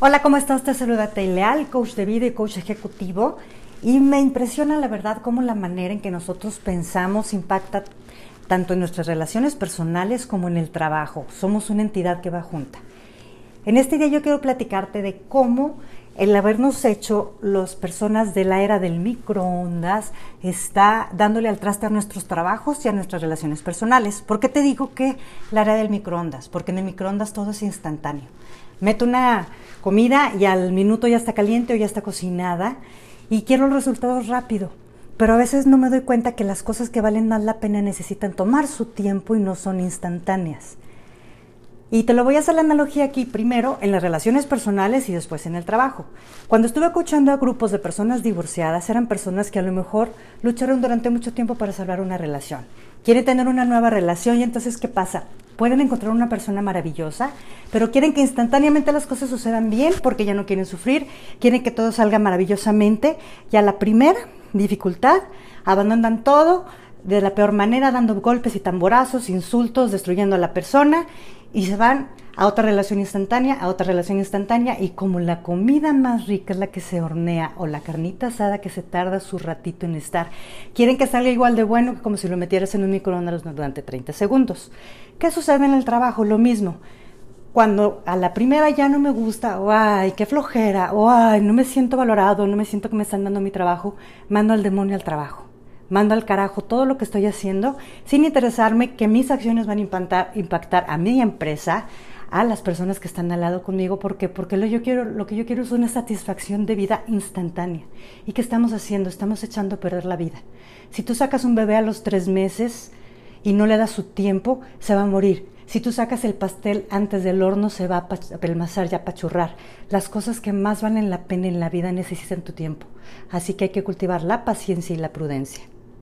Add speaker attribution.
Speaker 1: Hola, ¿cómo estás? Te saluda Leal, coach de vida y coach ejecutivo. Y me impresiona la verdad cómo la manera en que nosotros pensamos impacta tanto en nuestras relaciones personales como en el trabajo. Somos una entidad que va junta. En este día yo quiero platicarte de cómo el habernos hecho las personas de la era del microondas está dándole al traste a nuestros trabajos y a nuestras relaciones personales. ¿Por qué te digo que la era del microondas? Porque en el microondas todo es instantáneo. Meto una comida y al minuto ya está caliente o ya está cocinada y quiero los resultados rápido. Pero a veces no me doy cuenta que las cosas que valen más la pena necesitan tomar su tiempo y no son instantáneas. Y te lo voy a hacer la analogía aquí, primero en las relaciones personales y después en el trabajo. Cuando estuve escuchando a grupos de personas divorciadas, eran personas que a lo mejor lucharon durante mucho tiempo para salvar una relación. Quieren tener una nueva relación y entonces, ¿qué pasa? Pueden encontrar una persona maravillosa, pero quieren que instantáneamente las cosas sucedan bien porque ya no quieren sufrir, quieren que todo salga maravillosamente. Y a la primera dificultad, abandonan todo de la peor manera, dando golpes y tamborazos, insultos, destruyendo a la persona y se van a otra relación instantánea, a otra relación instantánea y como la comida más rica es la que se hornea o la carnita asada que se tarda su ratito en estar, quieren que salga igual de bueno que como si lo metieras en un microondas durante 30 segundos. ¿Qué sucede en el trabajo? Lo mismo. Cuando a la primera ya no me gusta, o ay, qué flojera, o ay, no me siento valorado, no me siento que me están dando mi trabajo, mando al demonio al trabajo mando al carajo todo lo que estoy haciendo sin interesarme que mis acciones van a impactar, impactar a mi empresa, a las personas que están al lado conmigo. ¿Por qué? Porque lo, yo quiero, lo que yo quiero es una satisfacción de vida instantánea. ¿Y qué estamos haciendo? Estamos echando a perder la vida. Si tú sacas un bebé a los tres meses y no le das su tiempo, se va a morir. Si tú sacas el pastel antes del horno, se va a pelmazar y a pachurrar. Las cosas que más valen la pena en la vida necesitan tu tiempo. Así que hay que cultivar la paciencia y la prudencia.